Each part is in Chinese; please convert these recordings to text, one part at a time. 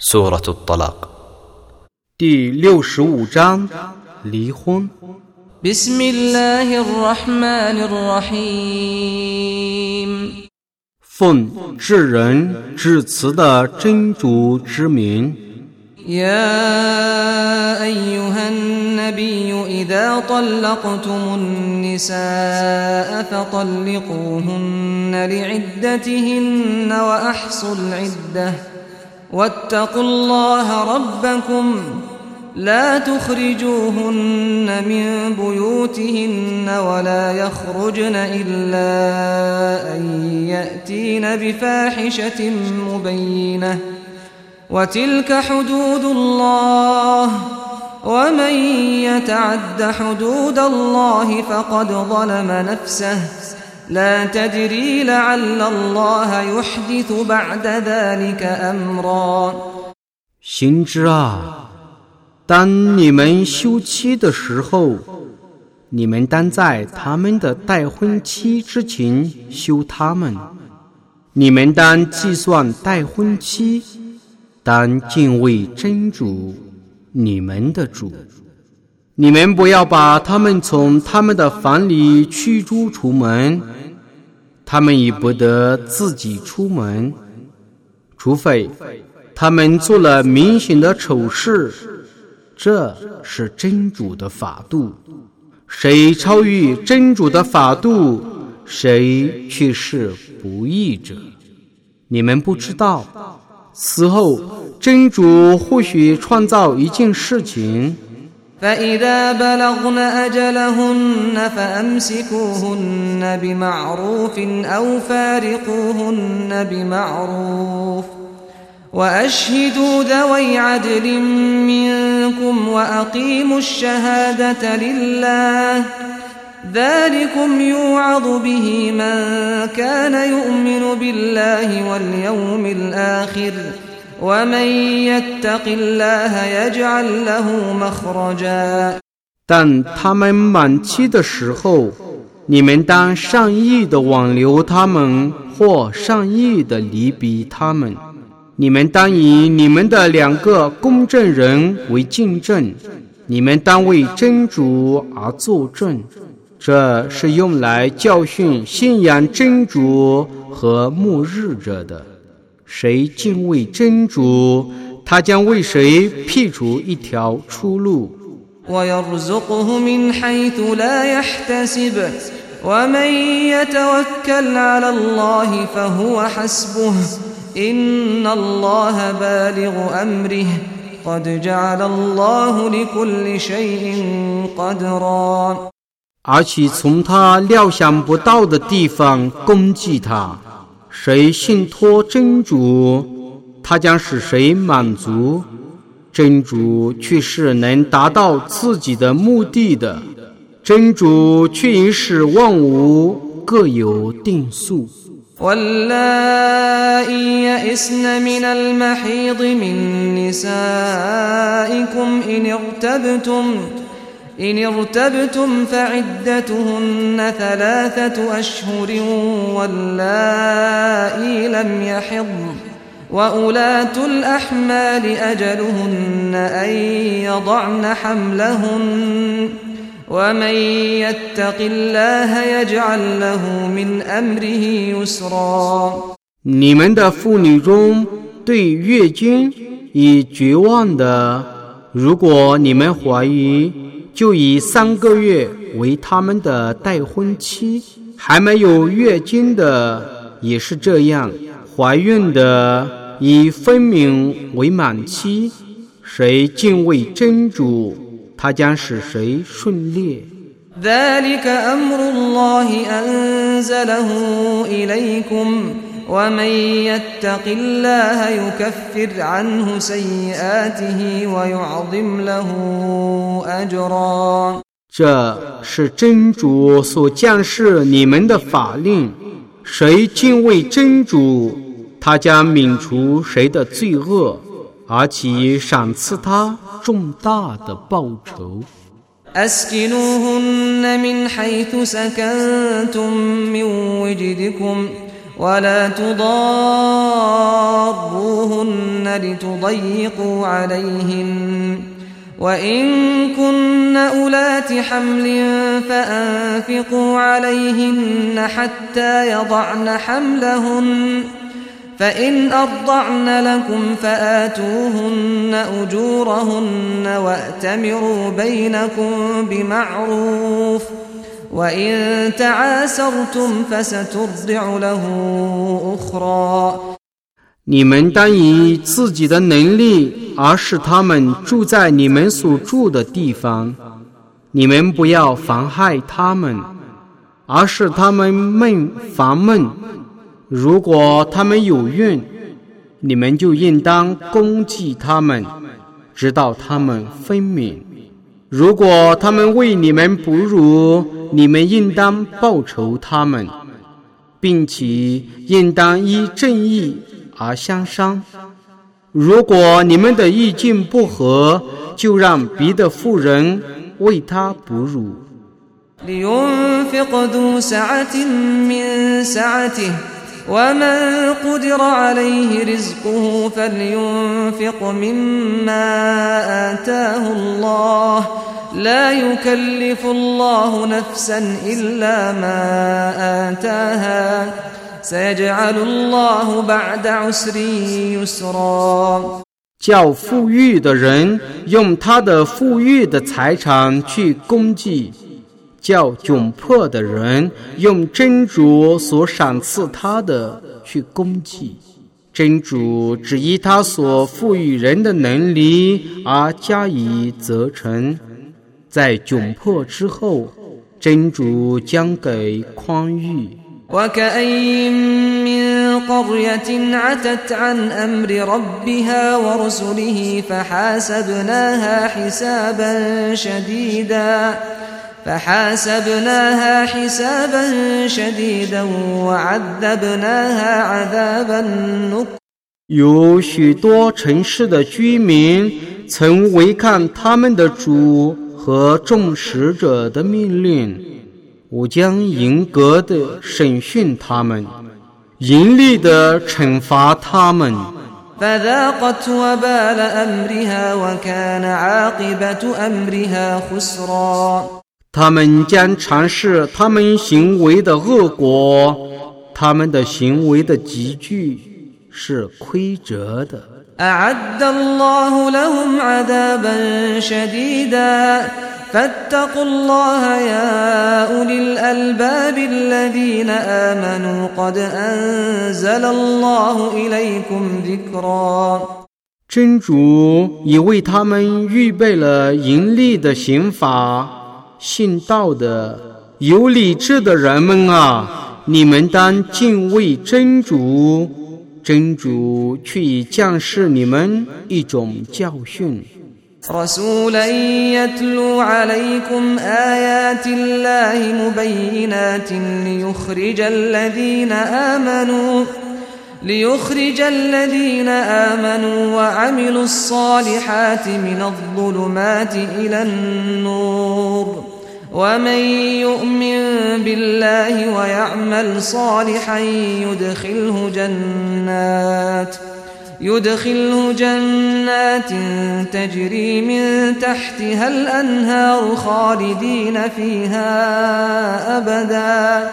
سورة الطلاق 第六十五章离婚。 بسم الله الرحمن الرحيم 奉至仁至慈的真主之名， يا أيها النبي إذا طلقتم النساء فطلقوهن لعدتهن وأحصوا العدة واتقوا الله ربكم لا تخرجوهن من بيوتهن ولا يخرجن إلا أن يأتين بفاحشة مبينة. وتلك حدود الله. ومن يتعد حدود الله فقد ظلم نفسه. لا تدري لعل الله يحدث بعد ذلك امرا 行之啊！当你们休妻的时候，你们当在他们的待婚期之前休他们。你们当计算待婚期，当敬畏真主，你们的主。你们不要把他们从他们的房里驱逐出门， 他们已不得自己出门，除非他们做了明显的丑事。这是真主的法度，谁超越真主的法度，谁却是不义者。你们不知道，死后真主或许创造一件事情。فإذا بلغن أجلهن فأمسكوهن بمعروف أو فارقوهن بمعروف وأشهدوا ذوي عدل منكم وأقيموا الشهادة لله ذلكم يوعظ به من كان يؤمن بالله واليوم الآخر 但他们满期的时候，你们当善意的挽留他们，或善意的离别他们。你们当以你们的两个公证人为见证，你们当为真主而作证。这是用来教训信仰真主和末日者的。谁敬畏真主，他将为谁辟出一条出路，而且从他料想不到的地方攻击他。谁信托真主，他将使谁满足。真主却是能达到自己的目的的，真主却已使万物各有定数。 واللائي يئسن من المحيض من نسائكم إن ارتبتم إن ارتبتم فعدتهن ثلاثة أشهر واللائي لم يحضن وأولاة الأحمال أجلهن أن يضعن حملهن ومن يتق الله يجعل له من أمره يسرا 你们的妇女中对月经已绝望的，如果你们怀孕， 就以三个月为他们的待婚期；还没有月经的也是这样，怀孕的以分娩为满期。谁敬畏真主，他将使谁顺利。ذلك أمر الله أنزله إليكم ومن يتق الله يكفر عنه سيئاته ويعظم له أجرا 这是真主所降示你们的法令，谁敬畏真主，他将免除谁的罪恶，而且赏赐他重大的报酬。 أسكنوهن من حيث سكنتم من وجدكم ولا تضاروهن لتضيقوا عليهن. وإن كن أولات حمل فأنفقوا عليهن حتى يضعن حملهن. فإن أرضعن لكم فآتوهن أجورهن وأتمروا بينكم بمعروف. وإن تعاسرتم فسترضع له أخرى 你们当以自己的能力，而使他们住在你们所住的地方。你们不要妨害他们，而使他们闷烦闷。如果他们有孕，你们就应当攻击他们，直到他们分娩。 如果他们为你们哺乳，你们应当报酬他们，并且应当依正义。而相商。如果你们的意见不合，就让别的妇人为他哺乳。叫富裕的人用他的富裕的财产去供给， 叫窘迫的人用真主所赏赐他的去供给。真主只依他所赋予人的能力而加以责成，在窘迫之后，真主将给宽裕。وكأي من قرية عتت عن أمر ربها ورسله فحاسبناها حسابا شديدا فحاسبناها حسابا شديدا وعذبناها عذابا نكرا 有许多城市的居民曾违抗他们的主和众使者的命令。我将严格的审讯他们，严厉的惩罚他们。 他们将尝试他们行为的恶果，他们的行为的集聚是亏折的。真主已为他们预备了严厉的刑罚，信道的、有理智的人们啊，你们当敬畏真主，真主却已降示你们一种教训。رسولا يتلو عليكم آيات الله مبينات ليخرج الذين آمنوا ليخرج الذين آمنوا وعملوا الصالحات من الظلمات إلى النور. ومن يؤمن بالله ويعمل صالحا يدخله جنات ۖ يدخله جنات تجري من تحتها الأنهار خالدين فيها أبدا.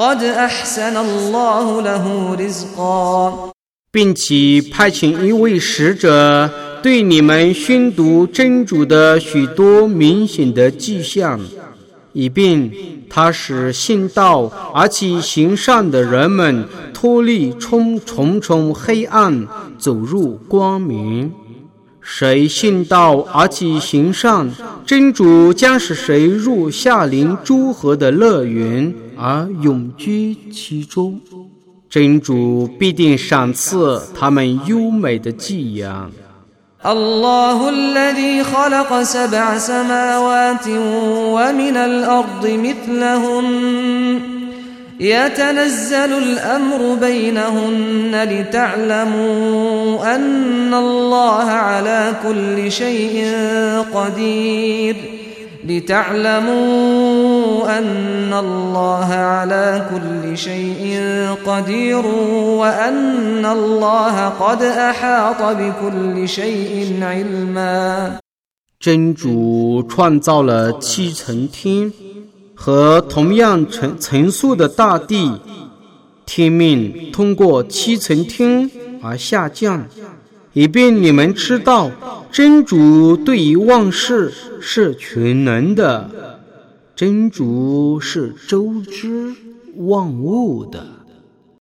قد أحسن الله له رزقا 并且派遣一位使者对你们宣读真主的许多明显的迹象，以便他使信道而且行善的人们脱离重重重黑暗。走入光明，谁信道而且行善，真主将使谁入夏林诸河的乐园 而永居其中，真主必定赏赐他们优美的寄养。يتنزل الأمر بينهن لتعلموا أن الله على كل شيء قدير لتعلموا أن الله على كل شيء قدير وأن الله قد أحاط بكل شيء علما 真主创造了七层天和同样层层数的大地，天命通过七层天而下降，以便你们知道真主对于万事是全能的， 真主是周知万物的。